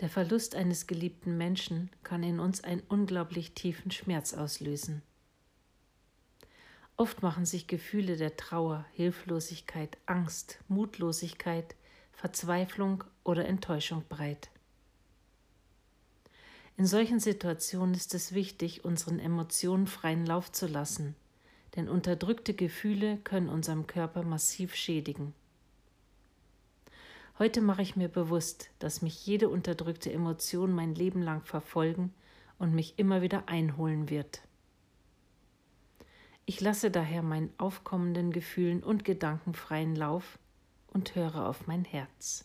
Der Verlust eines geliebten Menschen kann in uns einen unglaublich tiefen Schmerz auslösen. Oft machen sich Gefühle der Trauer, Hilflosigkeit, Angst, Mutlosigkeit, Verzweiflung oder Enttäuschung breit. In solchen Situationen ist es wichtig, unseren Emotionen freien Lauf zu lassen, denn unterdrückte Gefühle können unserem Körper massiv schädigen. Heute mache ich mir bewusst, dass mich jede unterdrückte Emotion mein Leben lang verfolgen und mich immer wieder einholen wird. Ich lasse daher meinen aufkommenden Gefühlen und Gedanken freien Lauf und höre auf mein Herz.